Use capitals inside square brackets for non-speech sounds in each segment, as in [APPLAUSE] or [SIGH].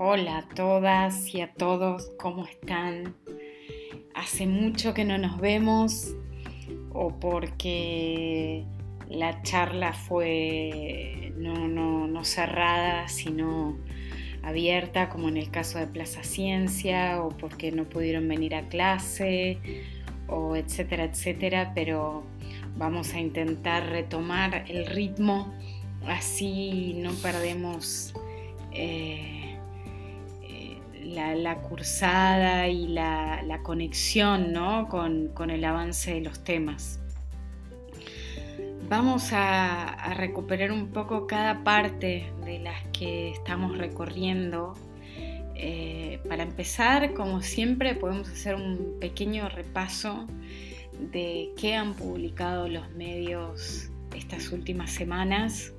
Hola a todas y a todos, ¿cómo están? Hace mucho que no nos vemos o porque la charla fue no, no cerrada, sino abierta, como en el caso de Plaza Ciencia, o porque no pudieron venir a clase, o etcétera, etcétera, pero vamos a intentar retomar el ritmo, así no perdemos eh, la, cursada y la, conexión con, con, el avance de los temas. Vamos a, recuperar un poco cada parte de las que estamos recorriendo. Eh, para empezar, como siempre, podemos hacer un pequeño repaso de qué han publicado los medios estas últimas semanas.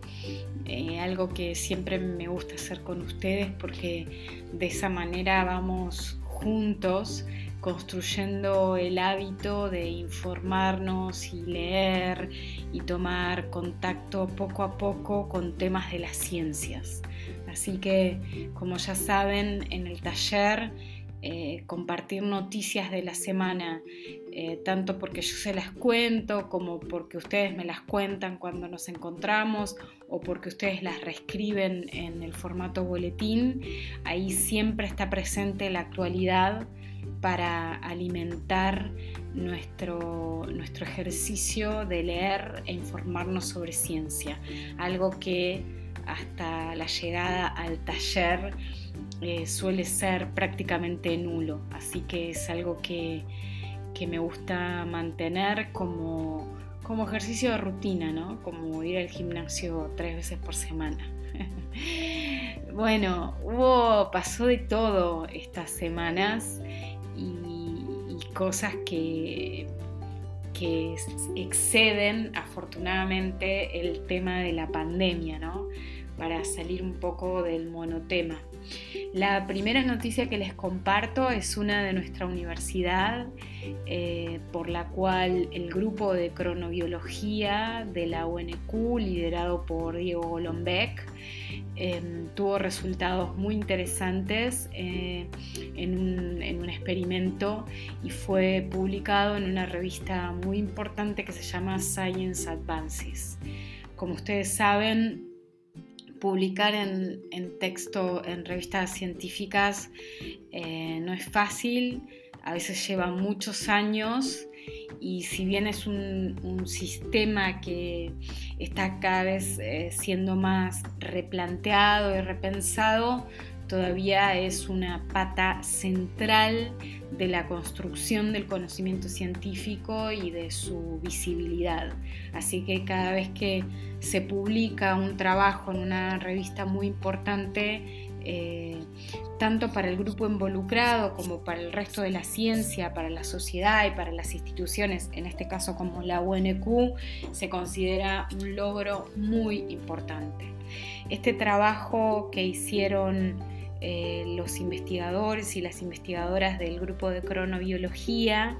Eh, algo que siempre me gusta hacer con ustedes porque de esa manera vamos juntos construyendo el hábito de informarnos y leer y tomar contacto poco a poco con temas de las ciencias. Así que, como ya saben, en el taller eh, compartir noticias de la semana, eh, tanto porque yo se las cuento como porque ustedes me las cuentan cuando nos encontramos o porque ustedes las reescriben en el formato boletín. Ahí siempre está presente la actualidad para alimentar nuestro, nuestro ejercicio de leer e informarnos sobre ciencia, algo que hasta la llegada al taller eh, suele ser prácticamente nulo, así que es algo que, me gusta mantener como, como ejercicio de rutina, ¿no? como ir al gimnasio tres veces por semana. [LAUGHS] bueno, hubo, pasó de todo estas semanas y, cosas que, que exceden afortunadamente el tema de la pandemia, ¿no? Para salir un poco del monotema. La primera noticia que les comparto es una de nuestra universidad, eh, por la cual el grupo de cronobiología de la UNQ, liderado por Diego Golombek, em, tuvo resultados muy interesantes eh, en, un, en un experimento y fue publicado en una revista muy importante que se llama Science Advances. Como ustedes saben, publicar en, texto en revistas científicas eh, no es fácil, a veces lleva muchos años y si bien es un, sistema que está cada vez eh, siendo más replanteado y repensado, todavía es una pata central de la construcción del conocimiento científico y de su visibilidad. Así que cada vez que se publica un trabajo en una revista muy importante, eh, tanto para el grupo involucrado como para el resto de la ciencia, para la sociedad y para las instituciones, en este caso como la UNQ, se considera un logro muy importante. Este trabajo que hicieron eh, los investigadores y las investigadoras del grupo de cronobiología.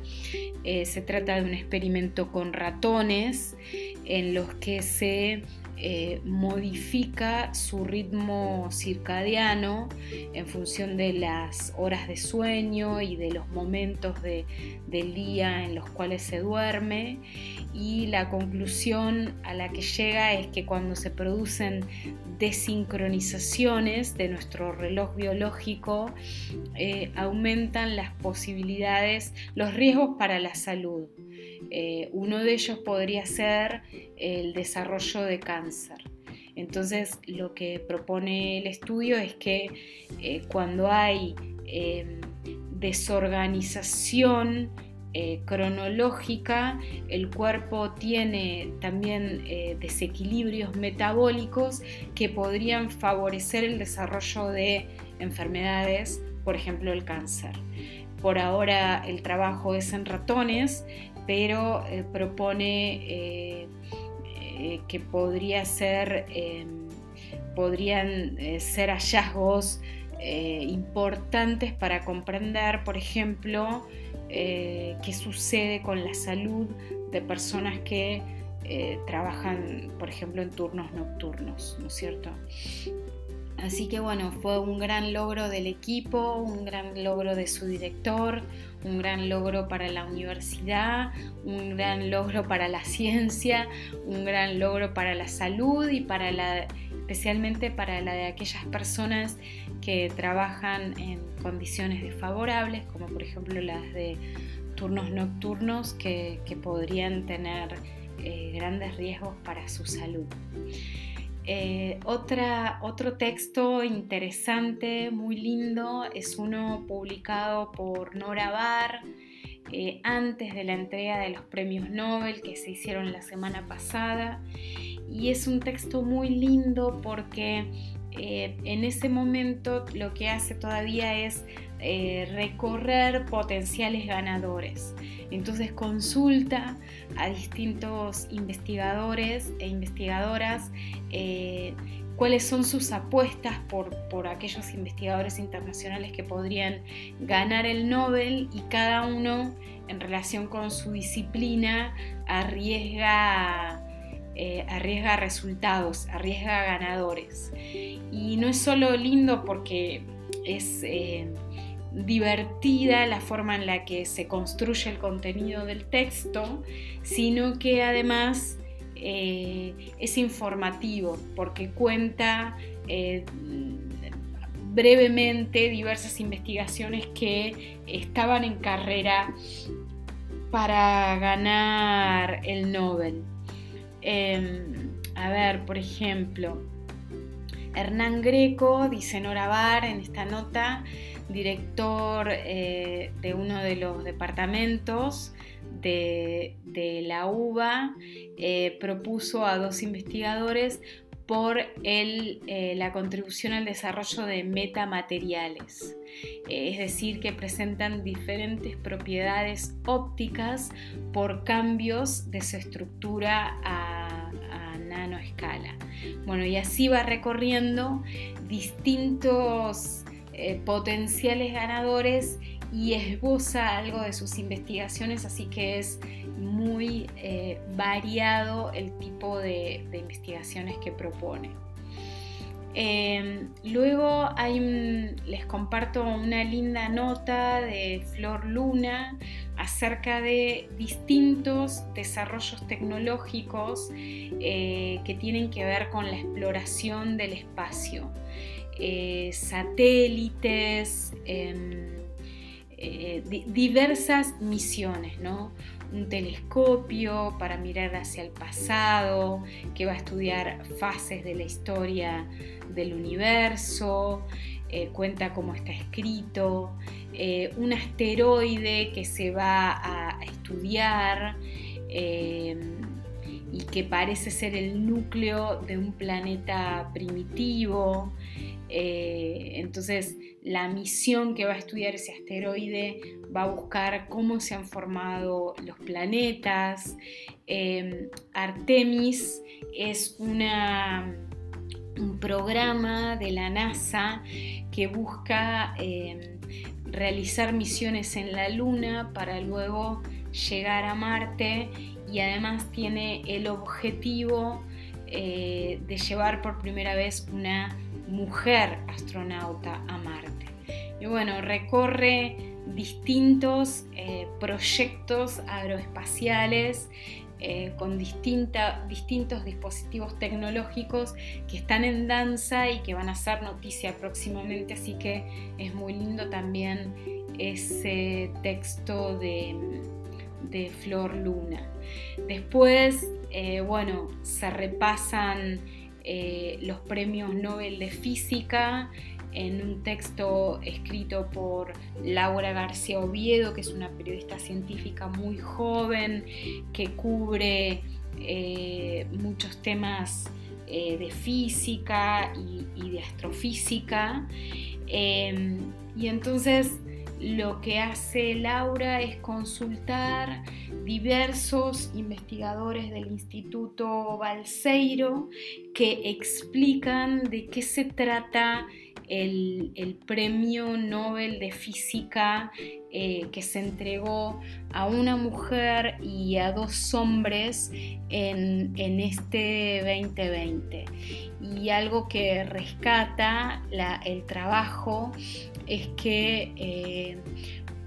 Eh, se trata de un experimento con ratones en los que se eh, modifica su ritmo circadiano en función de las horas de sueño y de los momentos del día en los cuales se duerme y la conclusión a la que llega es que cuando se producen desincronizaciones de nuestro reloj biológico eh, aumentan las posibilidades, los riesgos para la salud. Eh, uno de ellos podría ser el desarrollo de cáncer. Entonces, lo que propone el estudio es que eh, cuando hay em, desorganización eh, cronológica, el cuerpo tiene también desequilibrios metabólicos que podrían favorecer el desarrollo de enfermedades, por ejemplo el cáncer. Por ahora el trabajo es en ratones, pero eh, propone eh, eh, que podría ser, podrían ser hallazgos importantes para comprender, por ejemplo, qué sucede con la salud de personas que trabajan, por ejemplo, en turnos nocturnos, ¿no es cierto? Así que bueno, fue un gran logro del equipo, un gran logro de su director, un gran logro para la universidad, un gran logro para la ciencia, un gran logro para la salud y para la, especialmente para la de aquellas personas que trabajan en condiciones desfavorables, como por ejemplo las de turnos nocturnos que, podrían tener eh, grandes riesgos para su salud. Eh, otra, otro texto interesante, muy lindo, es uno publicado por Nora Barr eh, antes de la entrega de los premios Nobel que se hicieron la semana pasada. Y es un texto muy lindo porque eh, en ese momento lo que hace todavía es recorrer potenciales ganadores. Entonces consulta a distintos investigadores e investigadoras eh, cuáles son sus apuestas por, por, aquellos investigadores internacionales que podrían ganar el Nobel y cada uno en relación con su disciplina arriesga, eh, arriesga resultados, arriesga ganadores. Y no es solo lindo porque es... Eh, divertida la forma en la que se construye el contenido del texto, sino que además eh, es informativo porque cuenta eh, brevemente diversas investigaciones que estaban en carrera para ganar el Nobel. Em, a ver, por ejemplo, Hernán Greco, dice Nora Bar en esta nota, director eh, de uno de los departamentos de, la UBA, eh, propuso a dos investigadores por eh, la contribución al desarrollo de metamateriales, es decir, que presentan diferentes propiedades ópticas por cambios de su estructura a, a nanoescala. Bueno, y así va recorriendo distintos eh, potenciales ganadores y esboza algo de sus investigaciones, así que es muy eh, variado el tipo de, investigaciones que propone. Em, luego les comparto una linda nota de Flor Luna acerca de distintos desarrollos tecnológicos eh, que tienen que ver con la exploración del espacio. Eh, satélites, em, eh, diversas misiones, ¿no? Un telescopio para mirar hacia el pasado, que va a estudiar fases de la historia del universo, eh, cuenta cómo está escrito, un asteroide que se va a estudiar em, y que parece ser el núcleo de un planeta primitivo. Eh, entonces, la misión que va a estudiar ese asteroide va a buscar cómo se han formado los planetas. Eh, Artemis es un programa de la NASA que busca eh, realizar misiones en la Luna para luego llegar a Marte y además tiene el objetivo de llevar por primera vez una mujer astronauta a Marte. Y bueno, recorre distintos eh, proyectos aeroespaciales eh, con distintos dispositivos tecnológicos que están en danza y que van a ser noticia próximamente, así que es muy lindo también ese texto de, Flor Luna. Después, eh, bueno, se repasan eh, los premios Nobel de Física en un texto escrito por Laura García Oviedo, que es una periodista científica muy joven, que cubre eh, muchos temas eh, de física y, de astrofísica. y entonces lo que hace Laura es consultar diversos investigadores del Instituto Balseiro que explican de qué se trata el, premio Nobel de Física eh, que se entregó a una mujer y a dos hombres en, este 2020. Y algo que rescata el trabajo es que eh,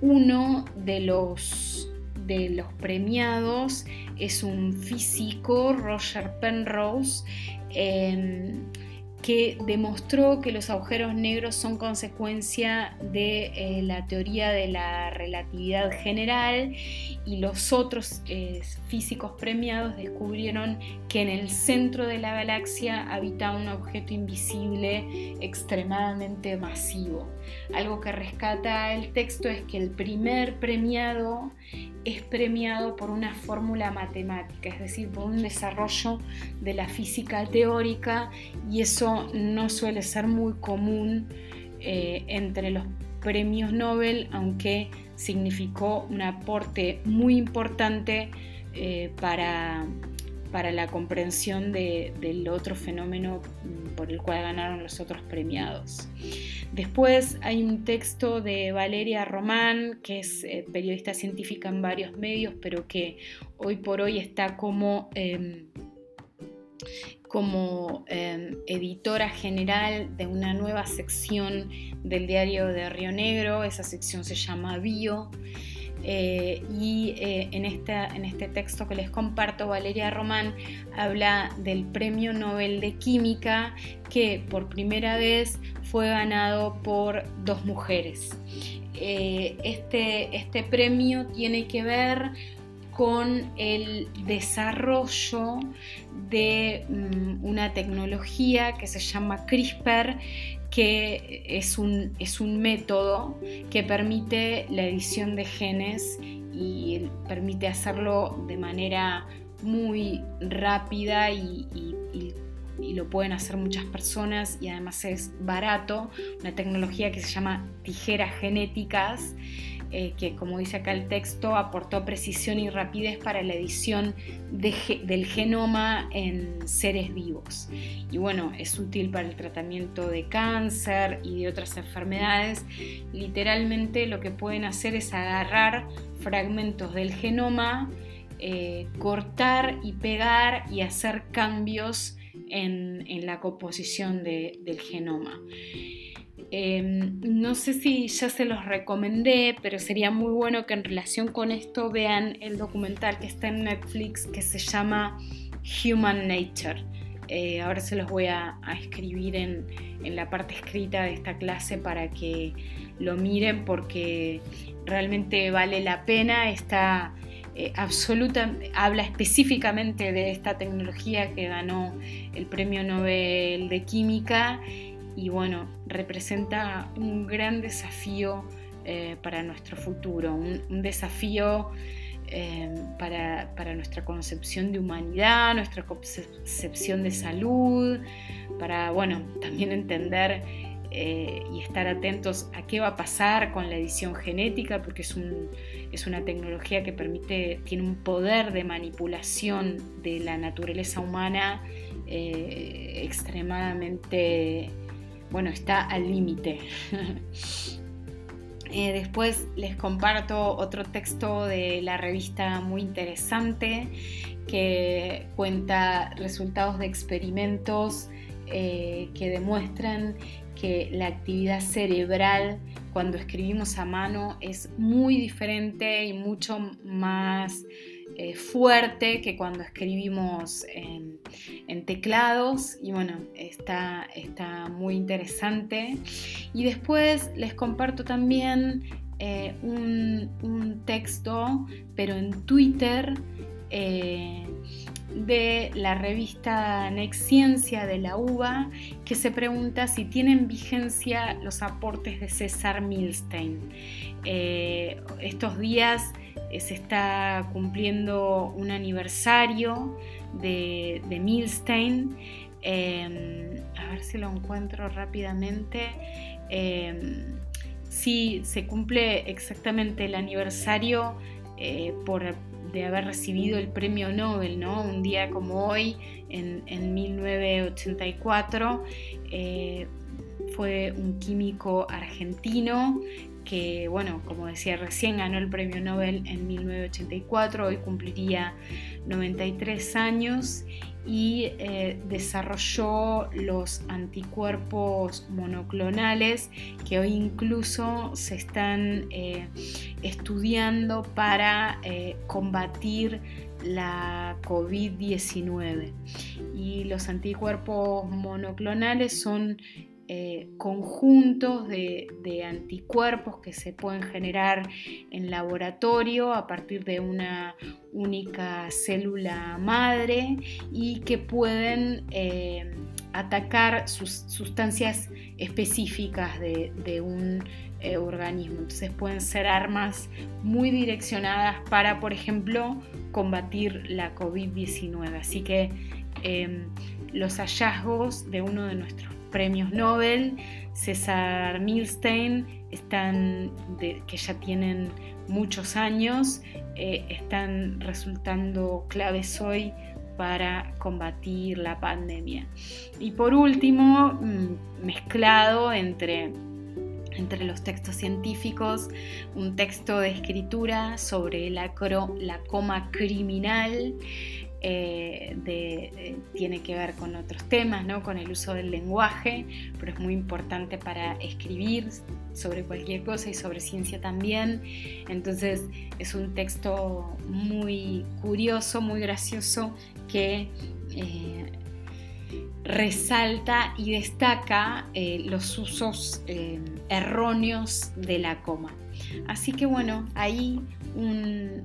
uno de los, de los premiados es un físico, Roger Penrose, em, que demostró que los agujeros negros son consecuencia de eh, la teoría de la relatividad general y los otros eh, físicos premiados descubrieron que en el centro de la galaxia habita un objeto invisible extremadamente masivo. Algo que rescata el texto es que el primer premiado es premiado por una fórmula matemática, es decir, por un desarrollo de la física teórica y eso no suele ser muy común eh, entre los premios Nobel, aunque significó un aporte muy importante eh, para, para, la comprensión del otro fenómeno mm, por el cual ganaron los otros premiados. Después hay un texto de Valeria Román, que es eh, periodista científica en varios medios, pero que hoy por hoy está como, em, como em, editora general de una nueva sección del diario de Río Negro. Esa sección se llama Bio. Eh, y eh, en, en este texto que les comparto, Valeria Román habla del Premio Nobel de Química que por primera vez fue ganado por dos mujeres. Eh, este, este premio tiene que ver con el desarrollo de mm, una tecnología que se llama CRISPR, que es un, es un método que permite la edición de genes y permite hacerlo de manera muy rápida y, lo pueden hacer muchas personas y además es barato, una tecnología que se llama tijeras genéticas eh, que como dice acá el texto, aportó precisión y rapidez para la edición del genoma en seres vivos. Y bueno, es útil para el tratamiento de cáncer y de otras enfermedades. Literalmente lo que pueden hacer es agarrar fragmentos del genoma, eh, cortar y pegar y hacer cambios en, la composición del genoma. Em, no sé si ya se los recomendé, pero sería muy bueno que en relación con esto vean el documental que está en Netflix que se llama Human Nature. Eh, ahora se los voy a, escribir en, la parte escrita de esta clase para que lo miren porque realmente vale la pena. Está eh, absoluta, habla específicamente de esta tecnología que ganó el Premio Nobel de Química y bueno, representa un gran desafío eh, para nuestro futuro, un, desafío eh, para, nuestra concepción de humanidad, nuestra concepción de salud, para, bueno, también entender eh, y estar atentos a qué va a pasar con la edición genética, porque es, es una tecnología que permite, tiene un poder de manipulación de la naturaleza humana extremadamente bueno, está al límite. [LAUGHS] Eh, después les comparto otro texto de la revista muy interesante que cuenta resultados de experimentos eh, que demuestran que la actividad cerebral cuando escribimos a mano es muy diferente y mucho más eh, fuerte que cuando escribimos en, teclados y bueno, está, está, muy interesante. Y después les comparto también eh, un, texto, pero en Twitter, eh, de la revista Next Ciencia de la UBA, que se pregunta si tienen vigencia los aportes de César Milstein. estos días eh, se está cumpliendo un aniversario de, Milstein. Em, a ver si lo encuentro rápidamente. Sí, se cumple exactamente el aniversario eh, por haber recibido el premio Nobel, ¿no? Un día como hoy, en, 1984, eh, fue un químico argentino que, bueno, como decía recién, ganó el premio Nobel en 1984, hoy cumpliría 93 años y eh, desarrolló los anticuerpos monoclonales que hoy incluso se están eh, estudiando para eh, combatir la COVID-19. Y los anticuerpos monoclonales son eh, conjuntos de, anticuerpos que se pueden generar en laboratorio a partir de una única célula madre y que pueden eh, atacar sus sustancias específicas de, un eh, organismo. Entonces pueden ser armas muy direccionadas para, por ejemplo, combatir la COVID-19. Así que los hallazgos de uno de nuestros premios Nobel, César Milstein, están que ya tienen muchos años, eh, están resultando claves hoy para combatir la pandemia. Y por último, mm, mezclado entre, entre los textos científicos, un texto de escritura sobre la, la coma criminal eh, de, tiene que ver con otros temas, ¿no? con el uso del lenguaje, pero es muy importante para escribir sobre cualquier cosa y sobre ciencia también. Entonces es un texto muy curioso, muy gracioso que... Eh, resalta y destaca eh, los usos erróneos de la coma. Así que bueno, ahí un,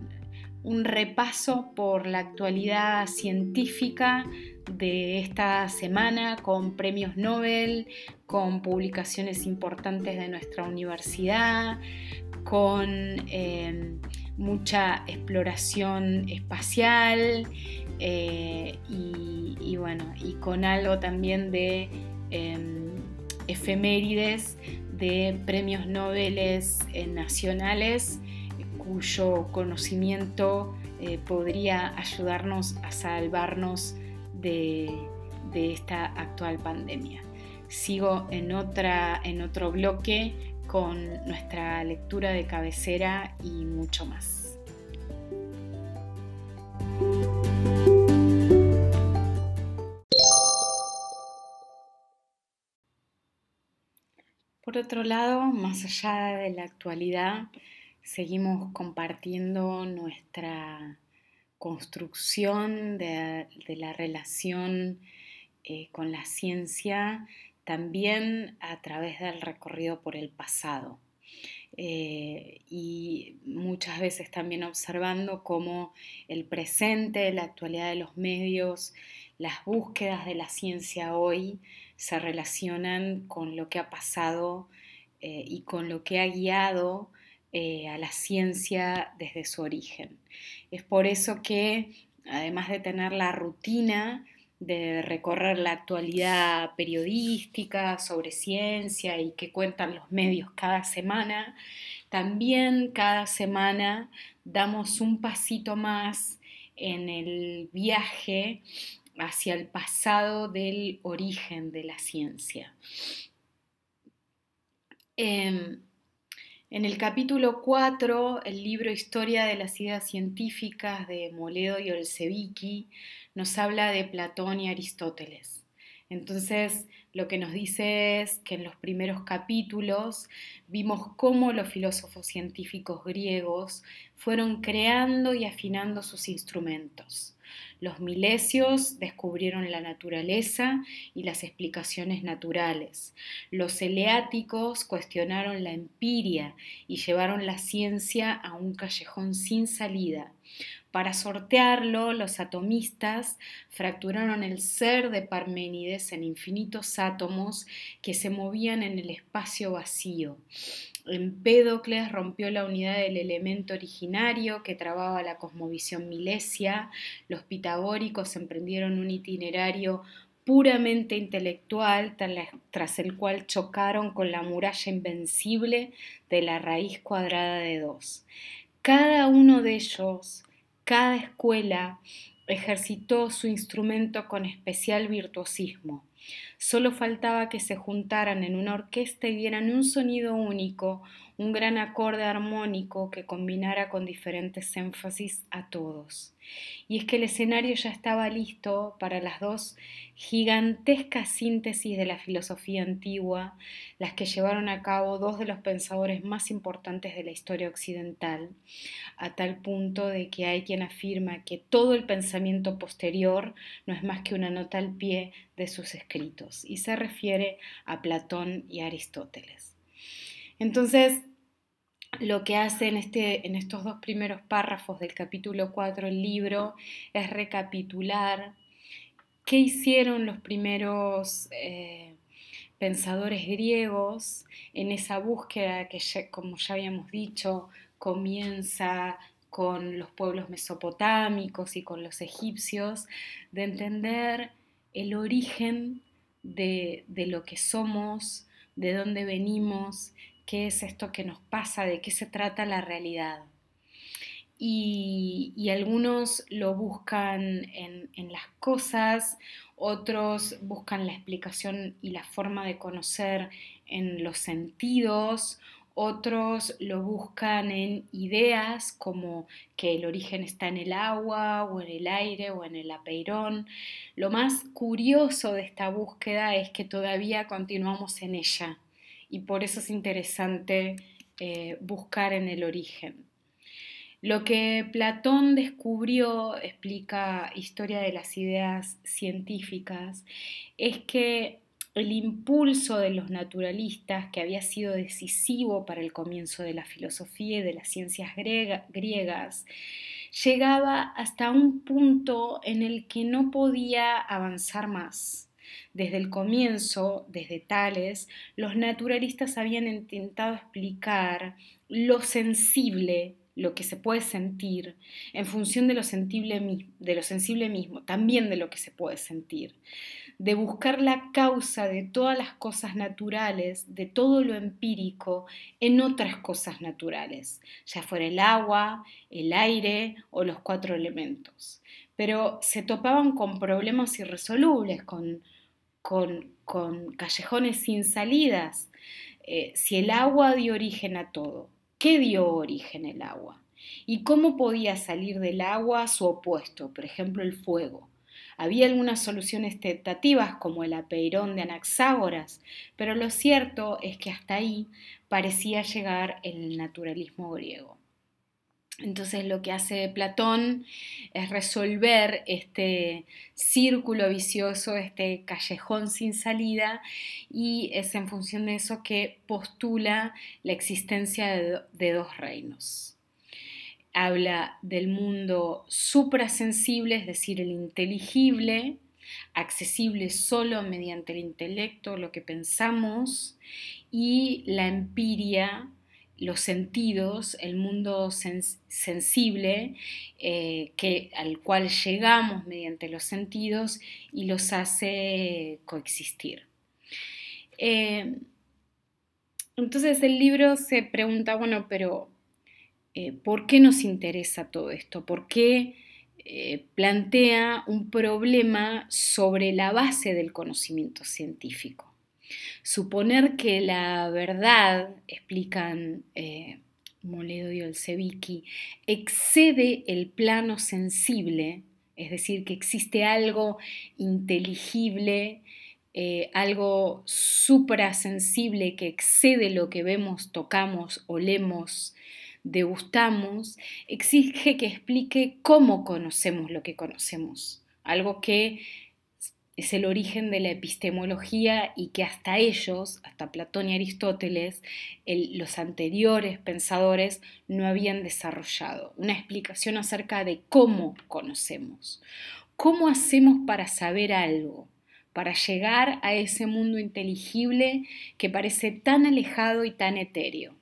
un repaso por la actualidad científica de esta semana con premios Nobel, con publicaciones importantes de nuestra universidad, con eh, mucha exploración espacial eh, y, bueno, y con algo también de em, efemérides de premios Nobel nacionales cuyo conocimiento eh, podría ayudarnos a salvarnos de, esta actual pandemia. Sigo en, otra, en otro bloque con nuestra lectura de cabecera y mucho más. Por otro lado, más allá de la actualidad, seguimos compartiendo nuestra construcción de, la relación eh, con la ciencia también a través del recorrido por el pasado. Eh, y muchas veces también observando cómo el presente, la actualidad de los medios, las búsquedas de la ciencia hoy se relacionan con lo que ha pasado eh, y con lo que ha guiado eh, a la ciencia desde su origen. Es por eso que, además de tener la rutina de recorrer la actualidad periodística sobre ciencia y que cuentan los medios cada semana, también cada semana damos un pasito más en el viaje hacia el pasado del origen de la ciencia. Em, en el capítulo 4, el libro Historia de las ideas científicas de Moledo y Olsevicki nos habla de Platón y Aristóteles. Entonces, lo que nos dice es que en los primeros capítulos vimos cómo los filósofos científicos griegos fueron creando y afinando sus instrumentos. Los milesios descubrieron la naturaleza y las explicaciones naturales. Los eleáticos cuestionaron la empiria y llevaron la ciencia a un callejón sin salida. Para sortearlo, los atomistas fracturaron el ser de Parménides en infinitos átomos que se movían en el espacio vacío. Empédocles rompió la unidad del elemento originario que trababa la cosmovisión milesia, los pitagóricos emprendieron un itinerario puramente intelectual tras el cual chocaron con la muralla invencible de la raíz cuadrada de dos. Cada uno de ellos cada escuela ejercitó su instrumento con especial virtuosismo. Solo faltaba que se juntaran en una orquesta y dieran un sonido único, un gran acorde armónico que combinara con diferentes énfasis a todos. Y es que el escenario ya estaba listo para las dos gigantescas síntesis de la filosofía antigua, las que llevaron a cabo dos de los pensadores más importantes de la historia occidental, a tal punto de que hay quien afirma que todo el pensamiento posterior no es más que una nota al pie de sus escritos, y se refiere a Platón y Aristóteles. Entonces, lo que hace en, este, en estos dos primeros párrafos del capítulo 4 el libro es recapitular qué hicieron los primeros eh, pensadores griegos en esa búsqueda que, como ya habíamos dicho, comienza con los pueblos mesopotámicos y con los egipcios, de entender el origen de, de lo que somos, de dónde venimos qué es esto que nos pasa, de qué se trata la realidad. Y, algunos lo buscan en, en, las cosas, otros buscan la explicación y la forma de conocer en los sentidos, otros lo buscan en ideas como que el origen está en el agua o en el aire o en el apeirón. Lo más curioso de esta búsqueda es que todavía continuamos en ella y por eso es interesante eh, buscar en el origen. Lo que Platón descubrió, explica Historia de las Ideas Científicas, es que el impulso de los naturalistas, que había sido decisivo para el comienzo de la filosofía y de las ciencias griegas, llegaba hasta un punto en el que no podía avanzar más. Desde el comienzo, desde Tales, los naturalistas habían intentado explicar lo sensible, lo que se puede sentir, en función de lo, sensible, de lo sensible mismo, también de lo que se puede sentir, de buscar la causa de todas las cosas naturales, de todo lo empírico, en otras cosas naturales, ya fuera el agua, el aire o los cuatro elementos. Pero se topaban con problemas irresolubles, con con, callejones sin salidas. Eh, si el agua dio origen a todo, ¿qué dio origen el agua? ¿Y cómo podía salir del agua su opuesto, por ejemplo el fuego? Había algunas soluciones tentativas como el apeirón de Anaxágoras, pero lo cierto es que hasta ahí parecía llegar el naturalismo griego. Entonces lo que hace Platón es resolver este círculo vicioso, este callejón sin salida, y es en función de eso que postula la existencia de, dos reinos. Habla del mundo suprasensible, es decir, el inteligible, accesible solo mediante el intelecto, lo que pensamos, y la empiria, los sentidos, el mundo sensible eh, que, al cual llegamos mediante los sentidos y los hace coexistir. Eh, entonces el libro se pregunta, bueno, pero eh, ¿por qué nos interesa todo esto? ¿Por qué plantea un problema sobre la base del conocimiento científico? Suponer que la verdad, explican eh, Moledo y Olsevicki, excede el plano sensible, es decir, que existe algo inteligible, eh, algo suprasensible que excede lo que vemos, tocamos, olemos, degustamos, exige que explique cómo conocemos lo que conocemos, algo que es el origen de la epistemología y que hasta ellos, hasta Platón y Aristóteles, los anteriores pensadores no habían desarrollado. Una explicación acerca de cómo conocemos, cómo hacemos para saber algo, para llegar a ese mundo inteligible que parece tan alejado y tan etéreo.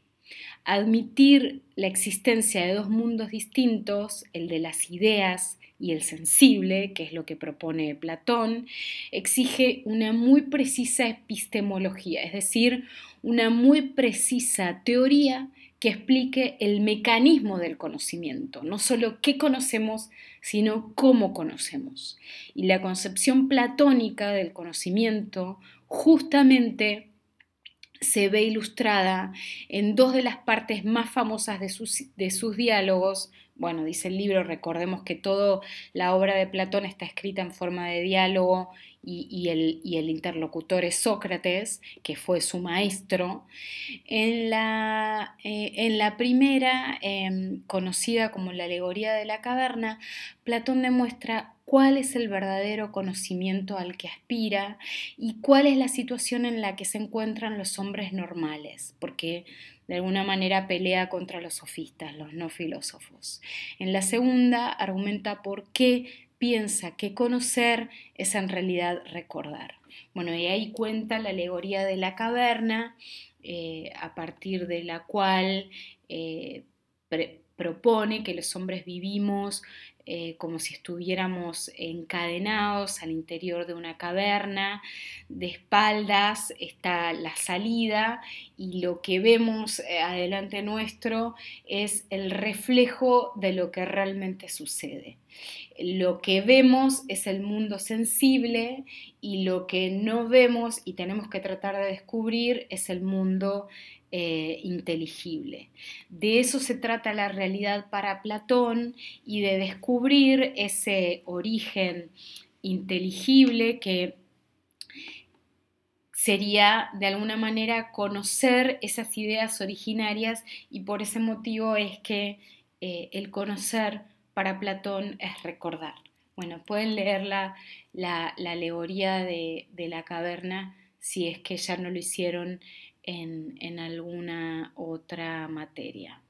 Admitir la existencia de dos mundos distintos, el de las ideas y el sensible, que es lo que propone Platón, exige una muy precisa epistemología, es decir, una muy precisa teoría que que explique el mecanismo del conocimiento, no solo qué conocemos, sino cómo conocemos. Y la concepción platónica del conocimiento justamente se ve ilustrada en dos de las partes más famosas de sus, de sus diálogos. Bueno, dice el libro, recordemos que toda la obra de Platón está escrita en forma de diálogo y, el, interlocutor es Sócrates, que fue su maestro. En la, eh, primera, em, conocida como la alegoría de la caverna, Platón demuestra cuál es el verdadero conocimiento al que aspira y cuál es la situación en la que se encuentran los hombres normales, porque de alguna manera pelea contra los sofistas, los no filósofos. En la segunda argumenta por qué piensa que conocer es en realidad recordar. Bueno, y ahí cuenta la alegoría de la caverna, eh, a partir de la cual eh, propone que los hombres vivimos eh, como si estuviéramos encadenados al interior de una caverna, de espaldas está la salida y lo que vemos eh, adelante nuestro es el reflejo de lo que realmente sucede. Lo que vemos es el mundo sensible y lo que no vemos y tenemos que tratar de descubrir es el mundo eh, inteligible. De eso se trata la realidad para Platón y de descubrir ese origen inteligible que sería de alguna manera conocer esas ideas originarias y por ese motivo es que eh, el conocer para Platón es recordar. Bueno, pueden leer la, la, alegoría de, de, la caverna si es que ya no lo hicieron en, alguna otra materia.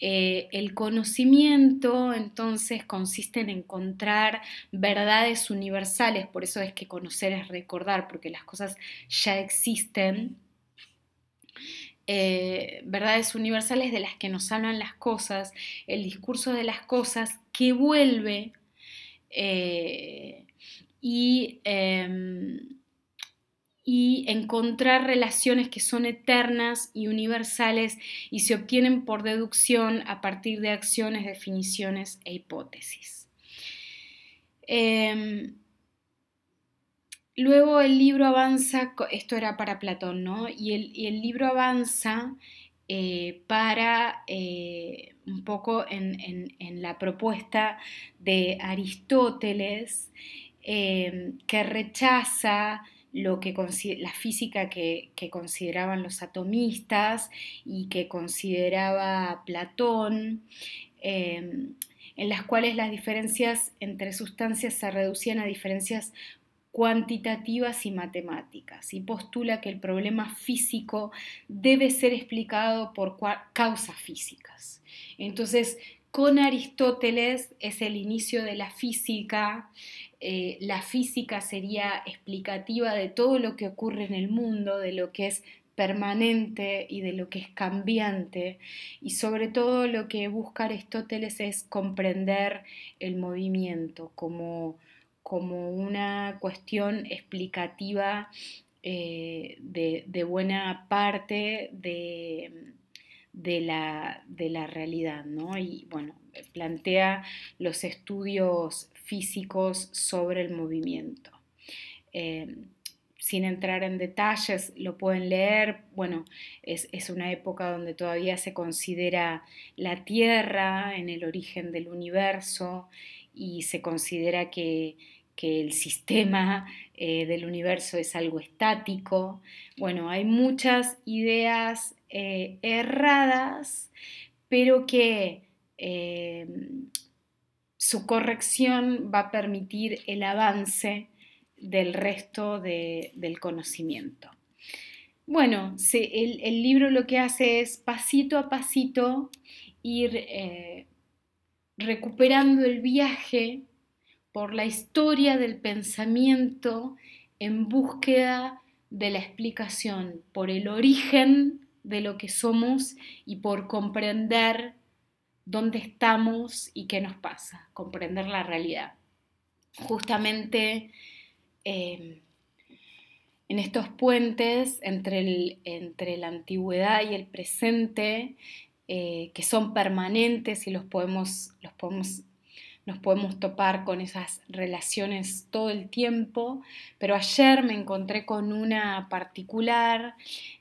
Eh, el conocimiento entonces consiste en encontrar verdades universales, por eso es que conocer es recordar, porque las cosas ya existen. Eh, verdades universales de las que nos hablan las cosas, el discurso de las cosas que vuelve eh, y em, y encontrar relaciones que son eternas y universales y se obtienen por deducción a partir de acciones, definiciones e hipótesis. Em, luego el libro avanza, esto era para Platón, ¿no? Y el, libro avanza eh, para eh, un poco en, la propuesta de Aristóteles, em, que rechaza lo que la física que, consideraban los atomistas y que consideraba Platón, em, en las cuales las diferencias entre sustancias se reducían a diferencias cuantitativas y matemáticas, y postula que el problema físico debe ser explicado por causas físicas. Entonces, con Aristóteles es el inicio de la física, eh, la física sería explicativa de todo lo que ocurre en el mundo, de lo que es permanente y de lo que es cambiante y sobre todo lo que busca Aristóteles es comprender el movimiento como, como una cuestión explicativa eh, de, buena parte de, de, la, de la realidad, ¿no? Y bueno, plantea los estudios físicos sobre el movimiento. Eh, sin entrar en detalles, lo pueden leer. Bueno, es, una época donde todavía se considera la Tierra en el origen del universo y se considera que, el sistema eh, del universo es algo estático. Bueno, hay muchas ideas eh, erradas, pero que su corrección va a permitir el avance del resto del conocimiento. Bueno, el, libro lo que hace es pasito a pasito ir eh, recuperando el viaje por la historia del pensamiento en búsqueda de la explicación, por el origen de lo que somos y por comprender dónde estamos y qué nos pasa, comprender la realidad. Justamente em, en estos puentes entre, entre, la antigüedad y el presente, eh, que son permanentes y los podemos, los podemos, nos podemos topar con esas relaciones todo el tiempo, pero ayer me encontré con una particular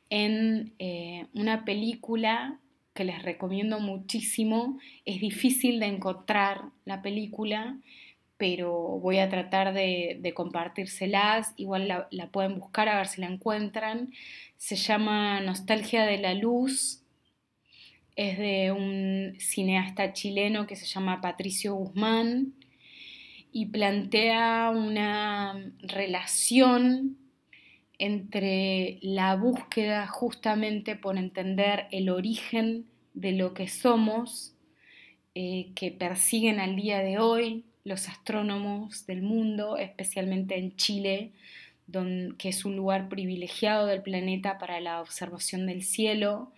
en eh, una película que les recomiendo muchísimo. Es difícil de encontrar la película, pero voy a tratar de, compartírselas. Igual la, pueden buscar a ver si la encuentran. Se llama Nostalgia de la Luz. Es de un cineasta chileno que se llama Patricio Guzmán y plantea una relación entre la búsqueda justamente por entender el origen de lo que somos, eh, que persiguen al día de hoy los astrónomos del mundo, especialmente en Chile, que es un lugar privilegiado del planeta para la observación del cielo.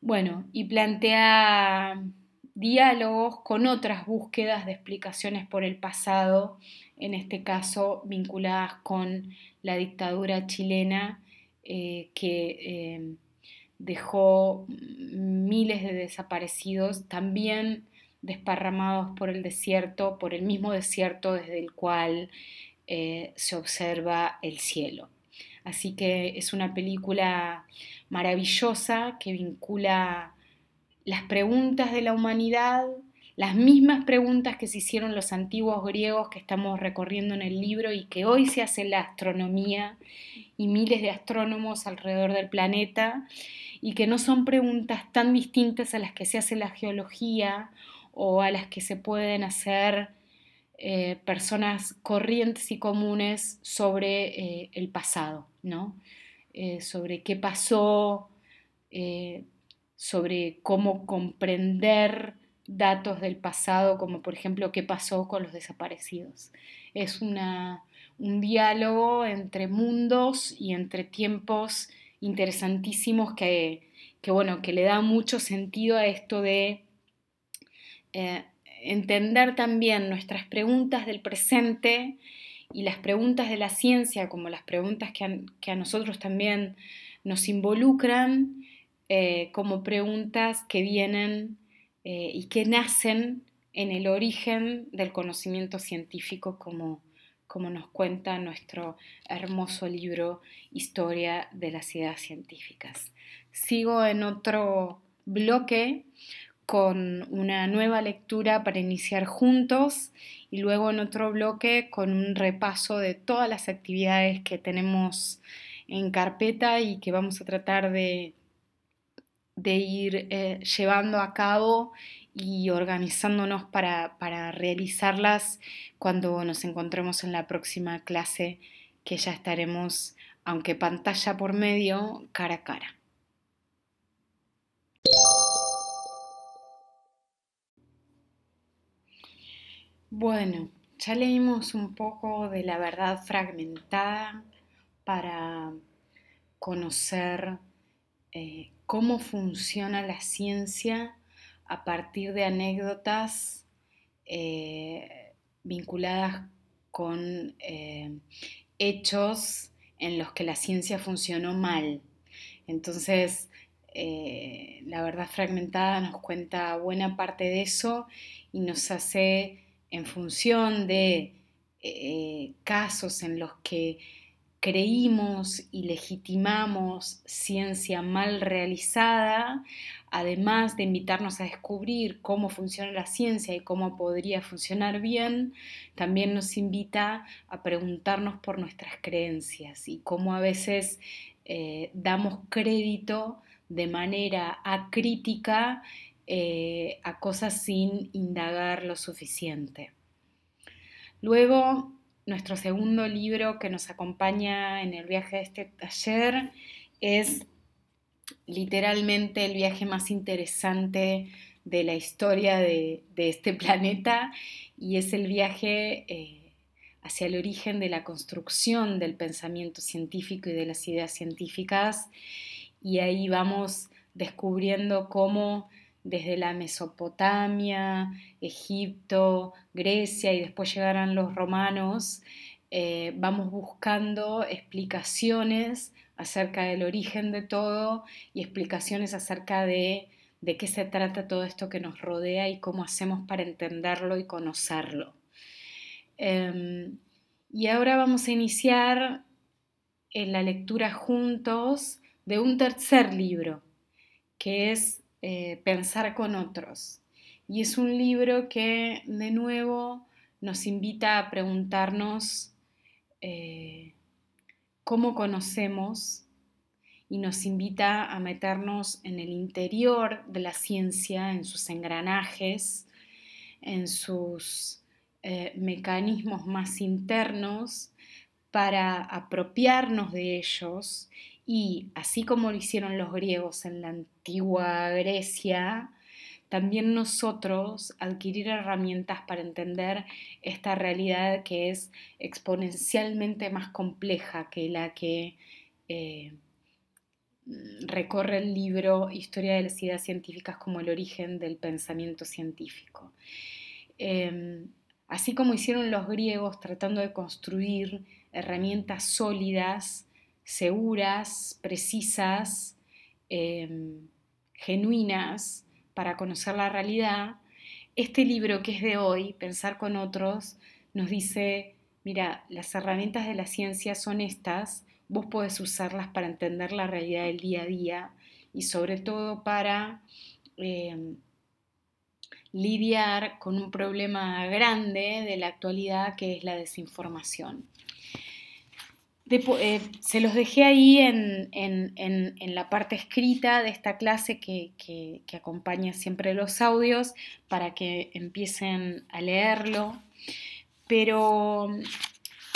Bueno, y plantea diálogos con otras búsquedas de explicaciones por el pasado, en este caso vinculadas con la dictadura chilena eh, que eh, dejó miles de desaparecidos, también desparramados por el desierto, por el mismo desierto desde el cual eh, se observa el cielo. Así que es una película maravillosa que vincula las preguntas de la humanidad las mismas preguntas que se hicieron los antiguos griegos que estamos recorriendo en el libro y que hoy se hace la astronomía y miles de astrónomos alrededor del planeta y que no son preguntas tan distintas a las que se hace la geología o a las que se pueden hacer eh, personas corrientes y comunes sobre eh, el pasado, ¿no? Eh, sobre qué pasó, sobre cómo comprender datos del pasado, como por ejemplo qué pasó con los desaparecidos. Es una, un diálogo entre mundos y entre tiempos interesantísimos que, bueno, que le da mucho sentido a esto de eh, entender también nuestras preguntas del presente y las preguntas de la ciencia, como las preguntas que a, nosotros también nos involucran, eh, como preguntas que vienen eh, y que nacen en el origen del conocimiento científico como, como nos cuenta nuestro hermoso libro Historia de las Ideas Científicas. Sigo en otro bloque con una nueva lectura para iniciar juntos y luego en otro bloque con un repaso de todas las actividades que tenemos en carpeta y que vamos a tratar de de ir eh, llevando a cabo y organizándonos para, para realizarlas cuando nos encontremos en la próxima clase que ya estaremos, aunque pantalla por medio, cara a cara. Bueno, ya leímos un poco de la verdad fragmentada para conocer eh, cómo funciona la ciencia a partir de anécdotas eh, vinculadas con eh, hechos en los que la ciencia funcionó mal. Entonces, la verdad fragmentada nos cuenta buena parte de eso y nos hace en función de casos en los que creímos y legitimamos ciencia mal realizada, además de invitarnos a descubrir cómo funciona la ciencia y cómo podría funcionar bien, también nos invita a preguntarnos por nuestras creencias y cómo a veces eh, damos crédito de manera acrítica eh, a cosas sin indagar lo suficiente. Luego, nuestro segundo libro que nos acompaña en el viaje de este taller es literalmente el viaje más interesante de la historia de, este planeta y es el viaje eh, hacia el origen de la construcción del pensamiento científico y de las ideas científicas. Y ahí vamos descubriendo cómo desde la Mesopotamia, Egipto, Grecia y después llegarán los romanos, eh, vamos buscando explicaciones acerca del origen de todo y explicaciones acerca de de qué se trata todo esto que nos rodea y cómo hacemos para entenderlo y conocerlo. Em, y ahora vamos a iniciar en la lectura juntos de un tercer libro, que es eh, Pensar con otros. Y es un libro que de nuevo nos invita a preguntarnos eh, cómo conocemos y nos invita a meternos en el interior de la ciencia, en sus engranajes, en sus eh, mecanismos más internos para apropiarnos de ellos y, así como lo hicieron los griegos en la antigua Grecia, también nosotros adquirir herramientas para entender esta realidad que es exponencialmente más compleja que la que eh, recorre el libro Historia de las ideas científicas como el origen del pensamiento científico. Em, así como hicieron los griegos tratando de construir herramientas sólidas, seguras, precisas, em, genuinas para conocer la realidad, este libro que es de hoy, Pensar con otros, nos dice, mira, las herramientas de la ciencia son estas, vos podés usarlas para entender la realidad del día a día y sobre todo para em, lidiar con un problema grande de la actualidad que es la desinformación. Eh, se los dejé ahí en, la parte escrita de esta clase que, que, acompaña siempre los audios para que empiecen a leerlo. Pero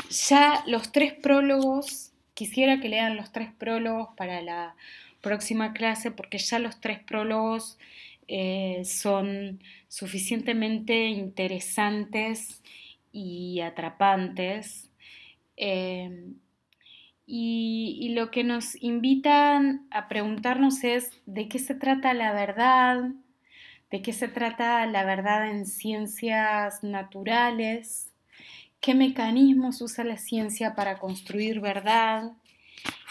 ya los tres prólogos, quisiera que lean los tres prólogos para la próxima clase porque ya los tres prólogos eh, son suficientemente interesantes y atrapantes. Eh, y, lo que nos invitan a preguntarnos es de qué se trata la verdad, de qué se trata la verdad en ciencias naturales, qué mecanismos usa la ciencia para construir verdad.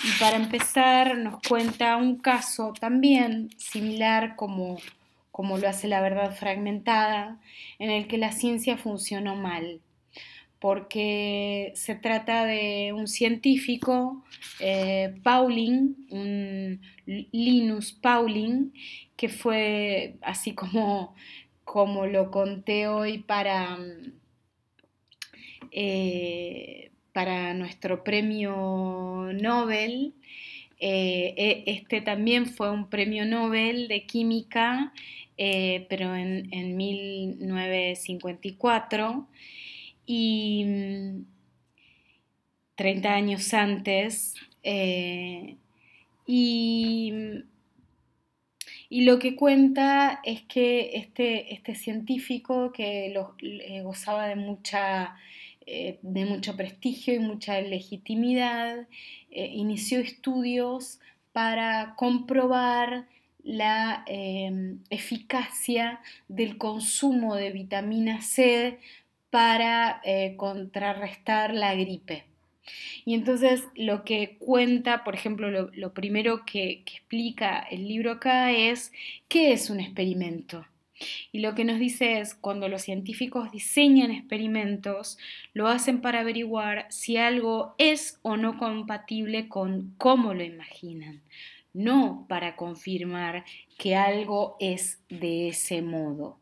Y para empezar nos cuenta un caso también similar como, como lo hace la verdad fragmentada, en el que la ciencia funcionó mal porque se trata de un científico, eh, Pauling, un Linus Pauling, que fue así como, como lo conté hoy para, eh, para nuestro premio Nobel. Eh, e, este también fue un premio Nobel de química, pero en, en 1954 y 30 mm, años antes. Eh, y, y, lo que cuenta es que este, este científico que eh, gozaba de, mucha, eh, de mucho prestigio y mucha legitimidad, inició estudios para comprobar la eficacia del consumo de vitamina C para eh, contrarrestar la gripe. Y entonces lo que cuenta, por ejemplo, lo, primero que, explica el libro acá es qué es un experimento. Y lo que nos dice es, cuando los científicos diseñan experimentos, lo hacen para averiguar si algo es o no compatible con cómo lo imaginan, no para confirmar que algo es de ese modo.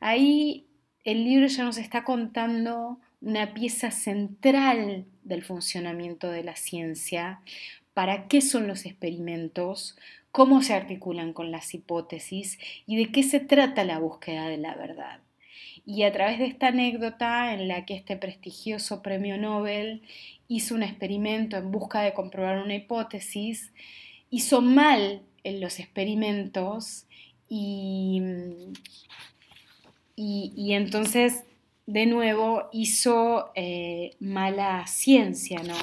Ahí el libro ya nos está contando una pieza central del funcionamiento de la ciencia, para qué son los experimentos, cómo se articulan con las hipótesis y de qué se trata la búsqueda de la verdad. Y a través de esta anécdota en la que este prestigioso premio Nobel hizo un experimento en busca de comprobar una hipótesis, hizo mal en los experimentos y y, entonces, de nuevo, hizo eh, mala ciencia, ¿no?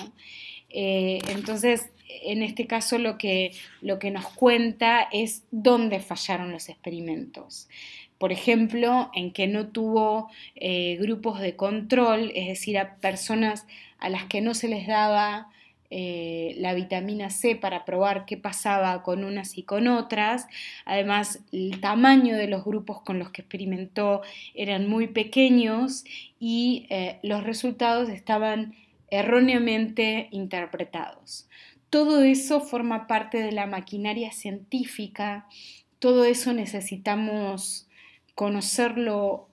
Eh, entonces, en este caso lo que, lo que nos cuenta es dónde fallaron los experimentos. Por ejemplo, en que no tuvo eh, grupos de control, es decir, a personas a las que no se les daba eh, la vitamina C para probar qué pasaba con unas y con otras. Además, el tamaño de los grupos con los que experimentó eran muy pequeños y eh, los resultados estaban erróneamente interpretados. Todo eso forma parte de la maquinaria científica, todo eso necesitamos conocerlo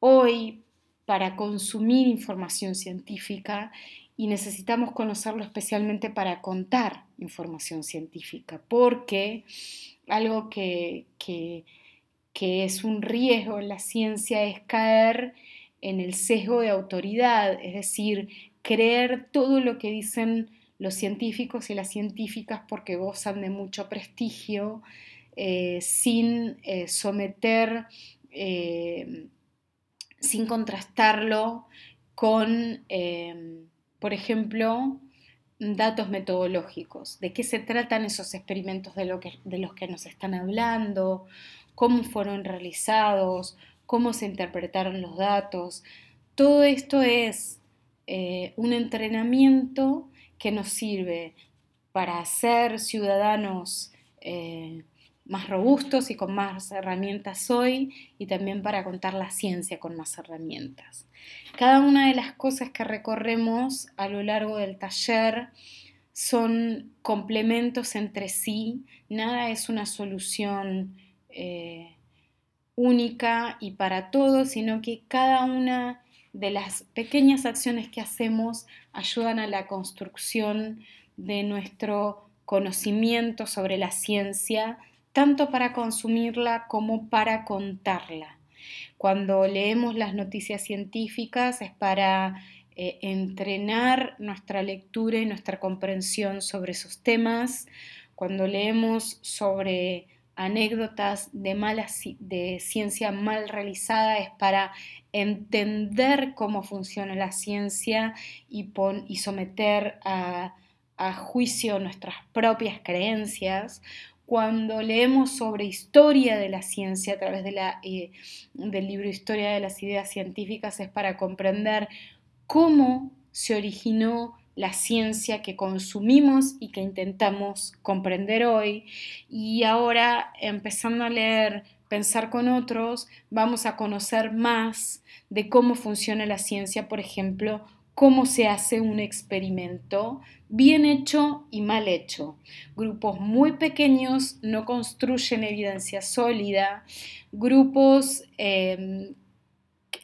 hoy para consumir información científica y necesitamos conocerlo especialmente para contar información científica, porque algo que, que, es un riesgo en la ciencia es caer en el sesgo de autoridad, es decir, creer todo lo que dicen los científicos y las científicas porque gozan de mucho prestigio, eh, sin eh, someter, eh, sin contrastarlo con por ejemplo, datos metodológicos, de qué se tratan esos experimentos de, los que nos están hablando, cómo fueron realizados, cómo se interpretaron los datos. Todo esto es eh, un entrenamiento que nos sirve para ser ciudadanos eh, más robustos y con más herramientas hoy y también para contar la ciencia con más herramientas. Cada una de las cosas que recorremos a lo largo del taller son complementos entre sí, nada es una solución eh, única y para todos, sino que cada una de las pequeñas acciones que hacemos ayudan a la construcción de nuestro conocimiento sobre la ciencia, tanto para consumirla como para contarla. Cuando leemos las noticias científicas es para eh, entrenar nuestra lectura y nuestra comprensión sobre esos temas. Cuando leemos sobre anécdotas de, de ciencia mal realizada es para entender cómo funciona la ciencia y, someter a juicio nuestras propias creencias cuando leemos sobre historia de la ciencia a través de la, eh, del libro Historia de las Ideas Científicas es para comprender cómo se originó la ciencia que consumimos y que intentamos comprender hoy. Y ahora, empezando a leer Pensar con otros, vamos a conocer más de cómo funciona la ciencia, por ejemplo, cómo se hace un experimento bien hecho y mal hecho. Grupos muy pequeños no construyen evidencia sólida. Grupos em,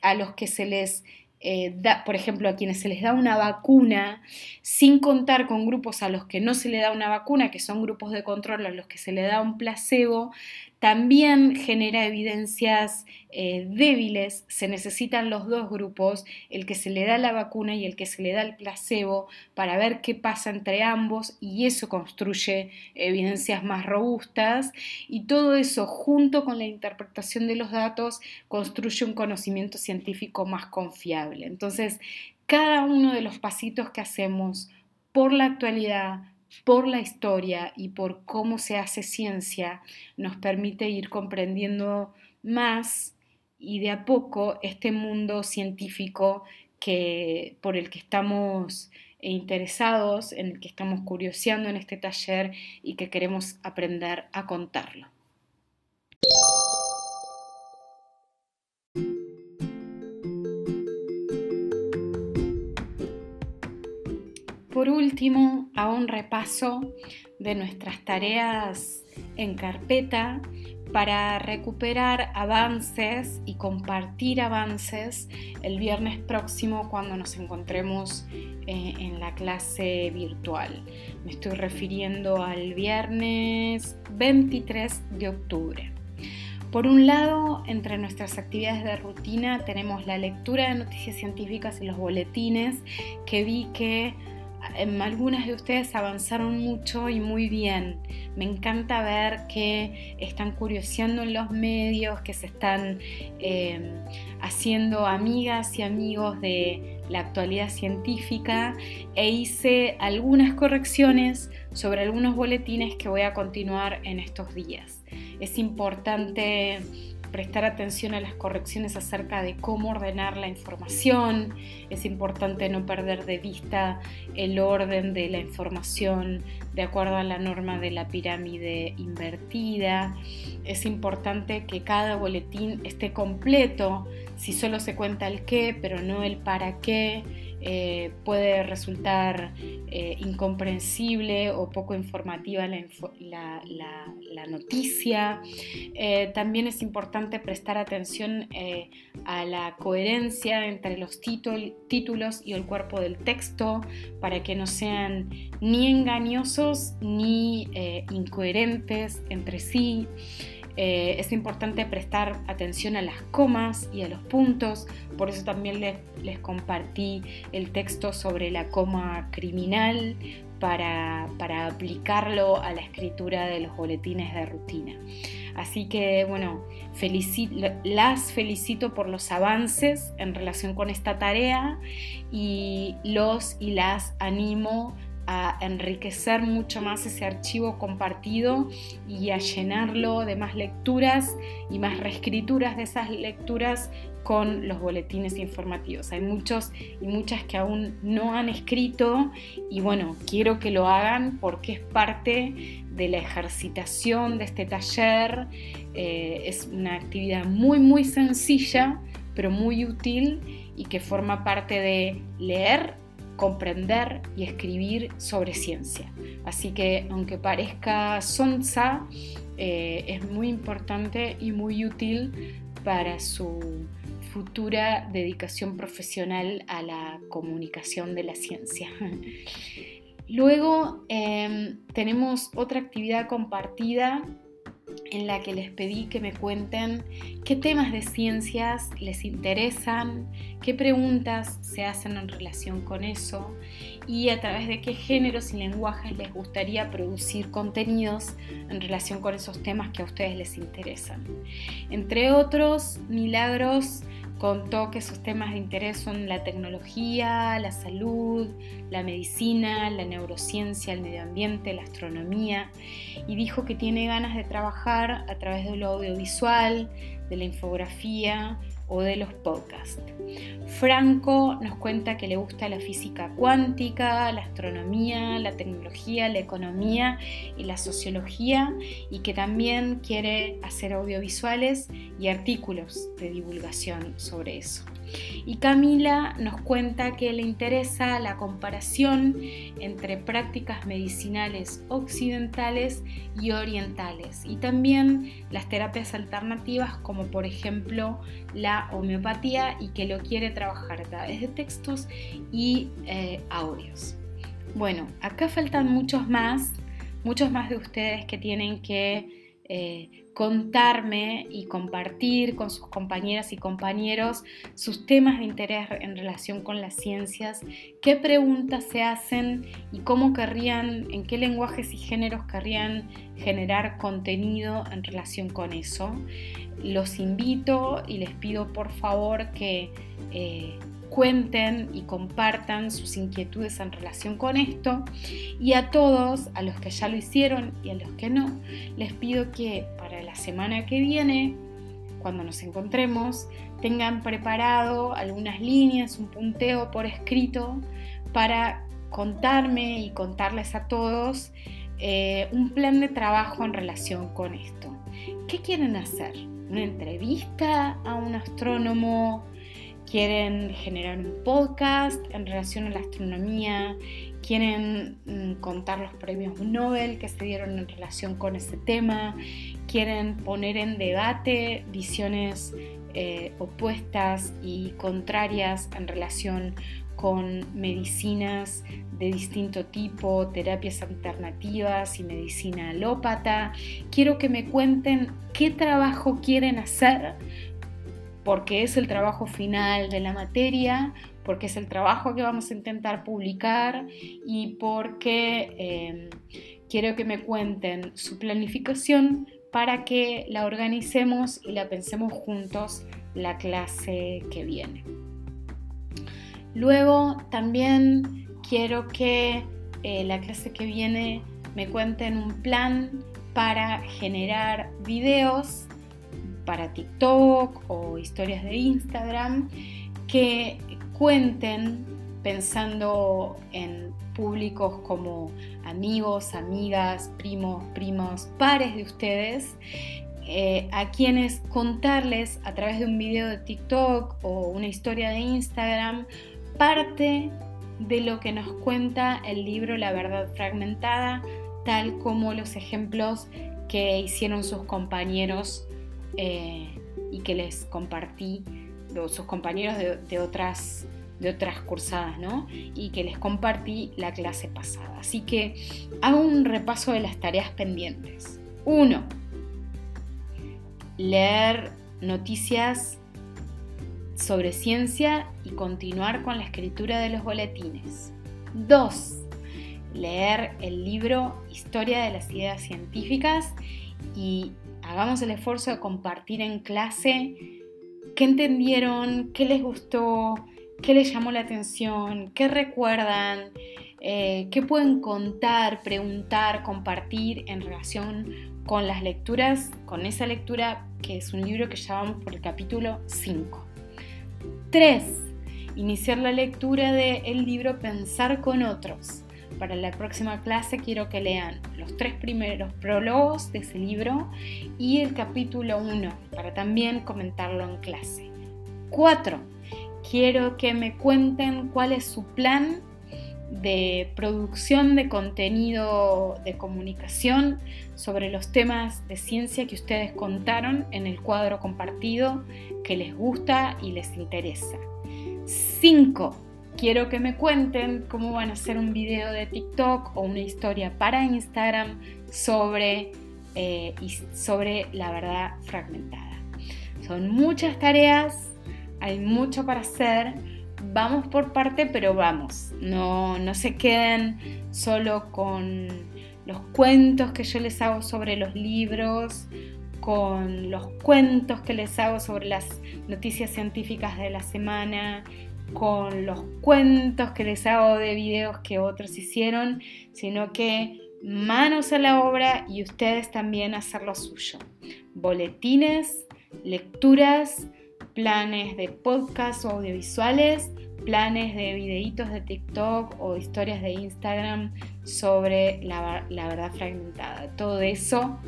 a los que se les eh, da, por ejemplo, a quienes se les da una vacuna, sin contar con grupos a los que no se le da una vacuna, que son grupos de control a los que se le da un placebo, también genera evidencias eh, débiles. Se necesitan los dos grupos, el que se le da la vacuna y el que se le da el placebo, para ver qué pasa entre ambos y eso construye evidencias más robustas y todo eso junto con la interpretación de los datos construye un conocimiento científico más confiable. Entonces, cada uno de los pasitos que hacemos por la actualidad, por la historia y por cómo se hace ciencia nos permite ir comprendiendo más y de a poco este mundo científico que, por el que estamos interesados, en el que estamos curioseando en este taller y que queremos aprender a contarlo. Por último, a un repaso de nuestras tareas en carpeta para recuperar avances y compartir avances el viernes próximo cuando nos encontremos eh, en la clase virtual. Me estoy refiriendo al viernes 23 de octubre. Por un lado, entre nuestras actividades de rutina tenemos la lectura de noticias científicas y los boletines que vi que algunas de ustedes avanzaron mucho y muy bien. Me encanta ver que están curioseando en los medios, que se están em, haciendo amigas y amigos de la actualidad científica e hice algunas correcciones sobre algunos boletines que voy a continuar en estos días. Es importante prestar atención a las correcciones acerca de cómo ordenar la información. Es importante no perder de vista el orden de la información de acuerdo a la norma de la pirámide invertida. Es importante que cada boletín esté completo, si solo se cuenta el qué, pero no el para qué eh, puede resultar eh, incomprensible o poco informativa la, noticia. Eh, también es importante prestar atención a la coherencia entre los títulos y el cuerpo del texto para que no sean ni engañosos ni incoherentes entre sí. Eh, es importante prestar atención a las comas y a los puntos, por eso también les, compartí el texto sobre la coma criminal para, aplicarlo a la escritura de los boletines de rutina. Así que bueno, las felicito por los avances en relación con esta tarea y los y las animo a enriquecer mucho más ese archivo compartido y a llenarlo de más lecturas y más reescrituras de esas lecturas con los boletines informativos. Hay muchos y muchas que aún no han escrito y bueno, quiero que lo hagan porque es parte de la ejercitación de este taller. Eh, es una actividad muy muy sencilla pero muy útil y que forma parte de leer comprender y escribir sobre ciencia. Así que aunque parezca sonsa, eh, es muy importante y muy útil para su futura dedicación profesional a la comunicación de la ciencia. [LAUGHS] Luego em, tenemos otra actividad compartida en la que les pedí que me cuenten qué temas de ciencias les interesan, qué preguntas se hacen en relación con eso y a través de qué géneros y lenguajes les gustaría producir contenidos en relación con esos temas que a ustedes les interesan. Entre otros, Milagros Contó que sus temas de interés son la tecnología, la salud, la medicina, la neurociencia, el medio ambiente, la astronomía y dijo que tiene ganas de trabajar a través de lo audiovisual, de la infografía, o de los podcasts. Franco nos cuenta que le gusta la física cuántica, la astronomía, la tecnología, la economía y la sociología y que también quiere hacer audiovisuales y artículos de divulgación sobre eso. Y Camila nos cuenta que le interesa la comparación entre prácticas medicinales occidentales y orientales y también las terapias alternativas como por ejemplo la homeopatía y que lo quiere trabajar a través de textos y eh, audios. Bueno, acá faltan muchos más, muchos más de ustedes que tienen que eh, contarme y compartir con sus compañeras y compañeros sus temas de interés en relación con las ciencias, qué preguntas se hacen y cómo querrían, en qué lenguajes y géneros querrían generar contenido en relación con eso. Los invito y les pido por favor que eh, cuenten y compartan sus inquietudes en relación con esto. Y a todos, a los que ya lo hicieron y a los que no, les pido que para la semana que viene, cuando nos encontremos, tengan preparado algunas líneas, un punteo por escrito para contarme y contarles a todos eh, un plan de trabajo en relación con esto. ¿Qué quieren hacer? ¿Una entrevista a un astrónomo? Quieren generar un podcast en relación a la astronomía, quieren mm, contar los premios Nobel que se dieron en relación con ese tema, quieren poner en debate visiones eh, opuestas y contrarias en relación con medicinas de distinto tipo, terapias alternativas y medicina alópata. Quiero que me cuenten qué trabajo quieren hacer porque es el trabajo final de la materia, porque es el trabajo que vamos a intentar publicar y porque em, quiero que me cuenten su planificación para que la organicemos y la pensemos juntos la clase que viene. Luego también quiero que eh, la clase que viene me cuenten un plan para generar videos para TikTok o historias de Instagram que cuenten pensando en públicos como amigos, amigas, primos, primos, pares de ustedes, eh, a quienes contarles a través de un video de TikTok o una historia de Instagram parte de lo que nos cuenta el libro La verdad fragmentada, tal como los ejemplos que hicieron sus compañeros eh, y que les compartí, sus compañeros de, otras de otras cursadas, ¿no? Y que les compartí la clase pasada. Así que hago un repaso de las tareas pendientes. Uno, leer noticias sobre ciencia y continuar con la escritura de los boletines. 2. Leer el libro Historia de las Ideas Científicas y hagamos el esfuerzo de compartir en clase qué entendieron, qué les gustó, qué les llamó la atención, qué recuerdan, eh, qué pueden contar, preguntar, compartir en relación con las lecturas, con esa lectura que es un libro que llevamos por el capítulo 5. 3. Iniciar la lectura del libro Pensar con otros. Para la próxima clase quiero que lean los tres primeros prólogos de ese libro y el capítulo 1 para también comentarlo en clase. 4. Quiero que me cuenten cuál es su plan de producción de contenido de comunicación sobre los temas de ciencia que ustedes contaron en el cuadro compartido que les gusta y les interesa. 5. Quiero que me cuenten cómo van a hacer un video de TikTok o una historia para Instagram sobre, eh, sobre la verdad fragmentada. Son muchas tareas, hay mucho para hacer vamos por parte, pero vamos. No, no se queden solo con los cuentos que yo les hago sobre los libros, con los cuentos que les hago sobre las noticias científicas de la semana, con los cuentos que les hago de videos que otros hicieron, sino que manos a la obra y ustedes también hacer lo suyo. Boletines, lecturas, planes de podcast o audiovisuales, planes de videitos de TikTok o historias de Instagram sobre la, la verdad fragmentada. Todo eso,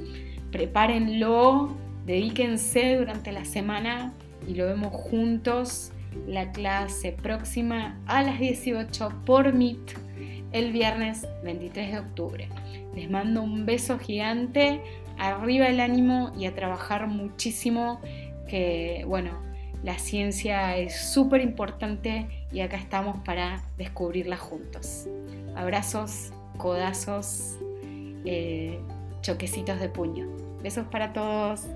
prepárenlo, dedíquense durante la semana y lo vemos juntos la clase próxima a las 18 por Meet el viernes 23 de octubre. Les mando un beso gigante, arriba el ánimo y a trabajar muchísimo que, bueno, la ciencia es súper importante y acá estamos para descubrirla juntos. Abrazos, codazos, eh, choquecitos de puño. Besos para todos.